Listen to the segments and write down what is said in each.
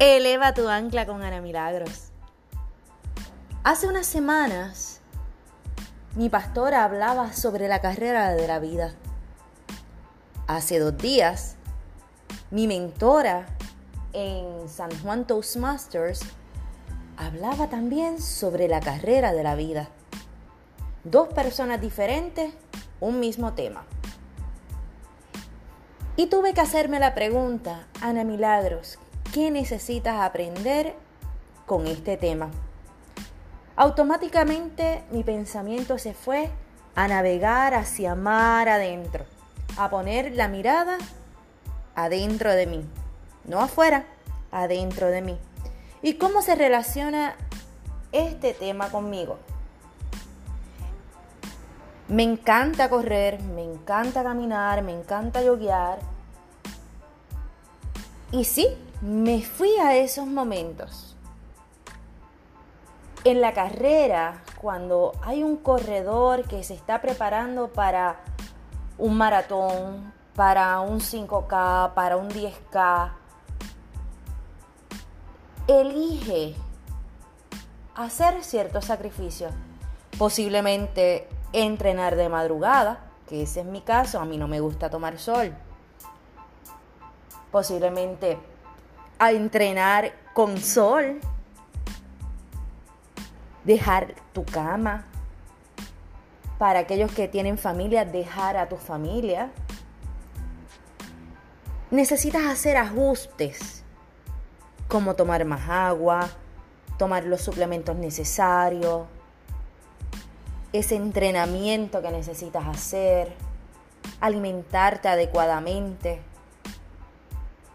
Eleva tu ancla con Ana Milagros. Hace unas semanas, mi pastora hablaba sobre la carrera de la vida. Hace dos días, mi mentora en San Juan Toastmasters hablaba también sobre la carrera de la vida. Dos personas diferentes, un mismo tema. Y tuve que hacerme la pregunta, Ana Milagros, ¿Qué necesitas aprender con este tema? Automáticamente mi pensamiento se fue a navegar hacia mar adentro, a poner la mirada adentro de mí, no afuera, adentro de mí. ¿Y cómo se relaciona este tema conmigo? Me encanta correr, me encanta caminar, me encanta yoguear. Y sí, me fui a esos momentos. En la carrera, cuando hay un corredor que se está preparando para un maratón, para un 5K, para un 10K, elige hacer ciertos sacrificios. Posiblemente entrenar de madrugada, que ese es mi caso, a mí no me gusta tomar sol. Posiblemente a entrenar con sol, dejar tu cama, para aquellos que tienen familia, dejar a tu familia. Necesitas hacer ajustes, como tomar más agua, tomar los suplementos necesarios, ese entrenamiento que necesitas hacer, alimentarte adecuadamente.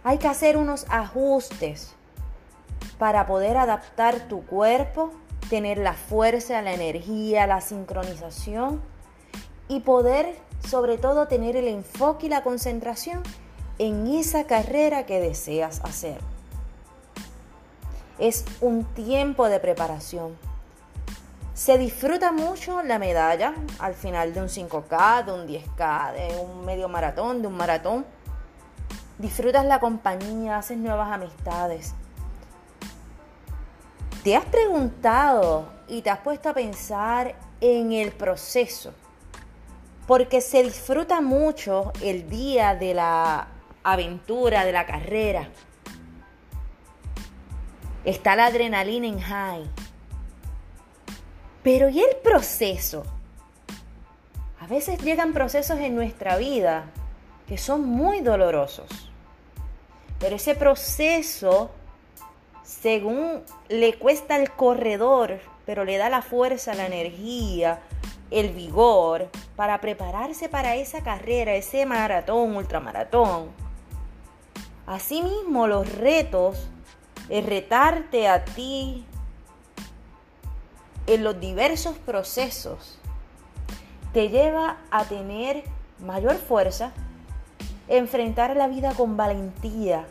Hay que hacer unos ajustes para poder adaptar tu cuerpo, tener la fuerza, la energía, la sincronización y poder sobre todo tener el enfoque y la concentración en esa carrera que deseas hacer. Es un tiempo de preparación. Se disfruta mucho la medalla al final de un 5K, de un 10K, de un medio maratón, de un maratón disfrutas la compañía, haces nuevas amistades. ¿Te has preguntado y te has puesto a pensar en el proceso? Porque se disfruta mucho el día de la aventura, de la carrera. Está la adrenalina en high. Pero ¿y el proceso? A veces llegan procesos en nuestra vida que son muy dolorosos. Pero ese proceso, según le cuesta al corredor, pero le da la fuerza, la energía, el vigor para prepararse para esa carrera, ese maratón, ultramaratón. Asimismo, los retos, el retarte a ti en los diversos procesos, te lleva a tener mayor fuerza, enfrentar la vida con valentía,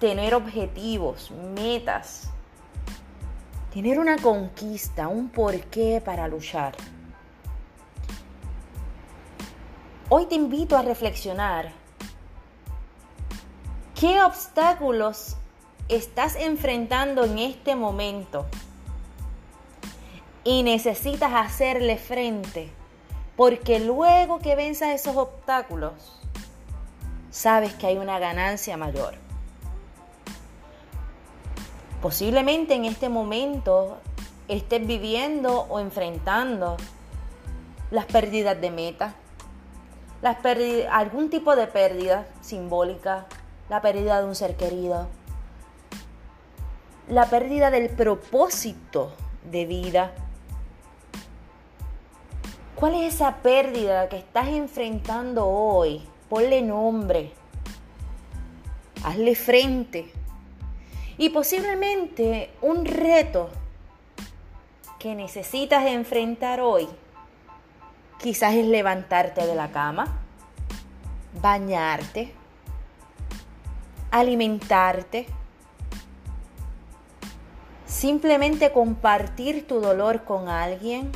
tener objetivos, metas, tener una conquista, un porqué para luchar. Hoy te invito a reflexionar qué obstáculos estás enfrentando en este momento y necesitas hacerle frente, porque luego que venzas esos obstáculos, sabes que hay una ganancia mayor. Posiblemente en este momento estés viviendo o enfrentando las pérdidas de meta, algún tipo de pérdida simbólica, la pérdida de un ser querido, la pérdida del propósito de vida. ¿Cuál es esa pérdida que estás enfrentando hoy? Ponle nombre, hazle frente. Y posiblemente un reto que necesitas enfrentar hoy, quizás es levantarte de la cama, bañarte, alimentarte, simplemente compartir tu dolor con alguien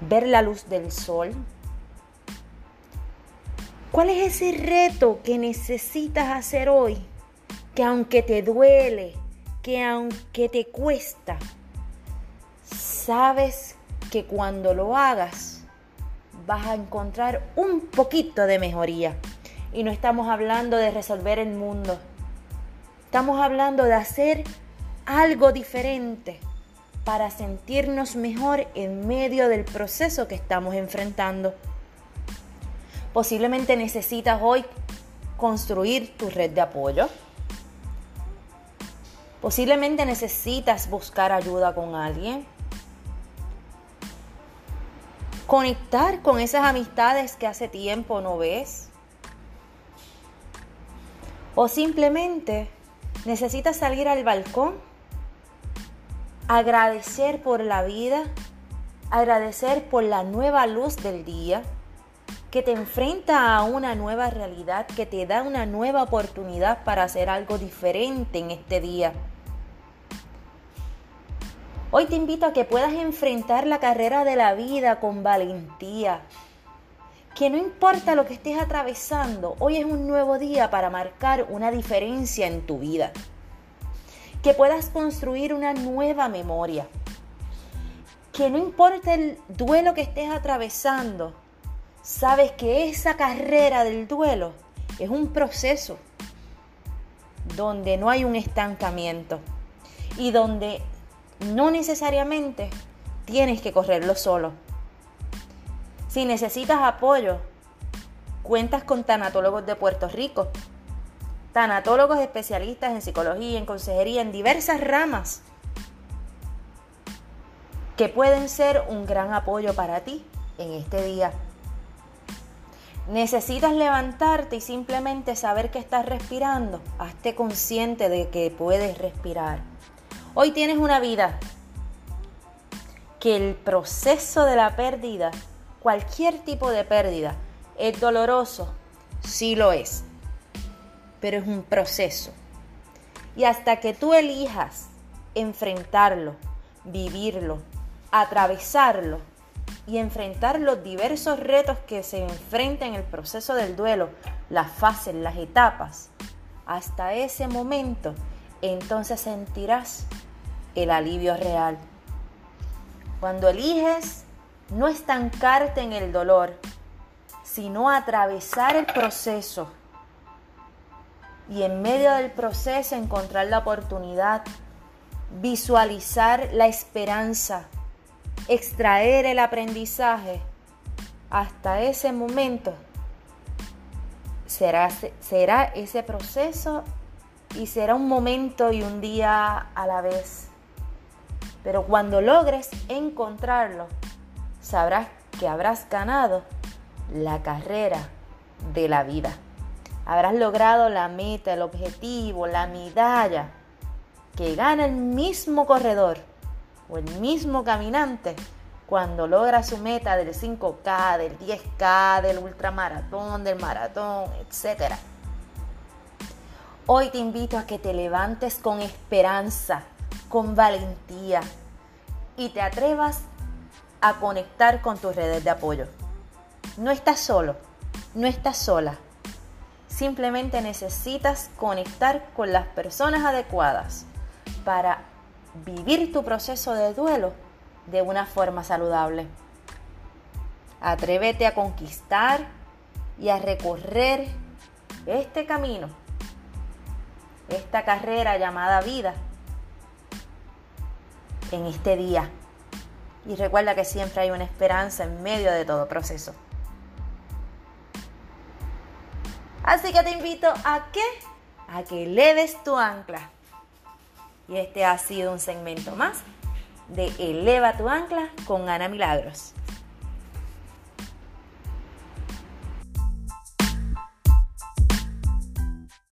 ver la luz del sol, ¿Cuál es ese reto que necesitas hacer hoy? Que aunque te duele, que aunque te cuesta, sabes que cuando lo hagas vas a encontrar un poquito de mejoría. Y no estamos hablando de resolver el mundo. Estamos hablando de hacer algo diferente para sentirnos mejor en medio del proceso que estamos enfrentando. Posiblemente necesitas hoy construir tu red de apoyo. Posiblemente necesitas buscar ayuda con alguien. Conectar con esas amistades que hace tiempo no ves. O simplemente necesitas salir al balcón, agradecer por la vida, agradecer por la nueva luz del día que te enfrenta a una nueva realidad, que te da una nueva oportunidad para hacer algo diferente en este día. Hoy te invito a que puedas enfrentar la carrera de la vida con valentía. Que no importa lo que estés atravesando, hoy es un nuevo día para marcar una diferencia en tu vida. Que puedas construir una nueva memoria. Que no importa el duelo que estés atravesando, sabes que esa carrera del duelo es un proceso donde no hay un estancamiento y donde no necesariamente tienes que correrlo solo. Si necesitas apoyo, cuentas con tanatólogos de Puerto Rico, tanatólogos especialistas en psicología, en consejería, en diversas ramas, que pueden ser un gran apoyo para ti en este día. Necesitas levantarte y simplemente saber que estás respirando. Hazte consciente de que puedes respirar. Hoy tienes una vida que el proceso de la pérdida, cualquier tipo de pérdida, es doloroso, sí lo es, pero es un proceso. Y hasta que tú elijas enfrentarlo, vivirlo, atravesarlo y enfrentar los diversos retos que se enfrentan en el proceso del duelo, las fases, las etapas, hasta ese momento entonces sentirás el alivio real. Cuando eliges no estancarte en el dolor, sino atravesar el proceso y en medio del proceso encontrar la oportunidad, visualizar la esperanza, extraer el aprendizaje, hasta ese momento será, será ese proceso y será un momento y un día a la vez. Pero cuando logres encontrarlo, sabrás que habrás ganado la carrera de la vida. Habrás logrado la meta, el objetivo, la medalla que gana el mismo corredor o el mismo caminante cuando logra su meta del 5K, del 10K, del ultramaratón, del maratón, etc. Hoy te invito a que te levantes con esperanza, con valentía y te atrevas a conectar con tus redes de apoyo. No estás solo, no estás sola. Simplemente necesitas conectar con las personas adecuadas para vivir tu proceso de duelo de una forma saludable. Atrévete a conquistar y a recorrer este camino esta carrera llamada vida en este día. Y recuerda que siempre hay una esperanza en medio de todo proceso. Así que te invito a que a que eleves tu ancla. Y este ha sido un segmento más de Eleva tu ancla con Ana Milagros.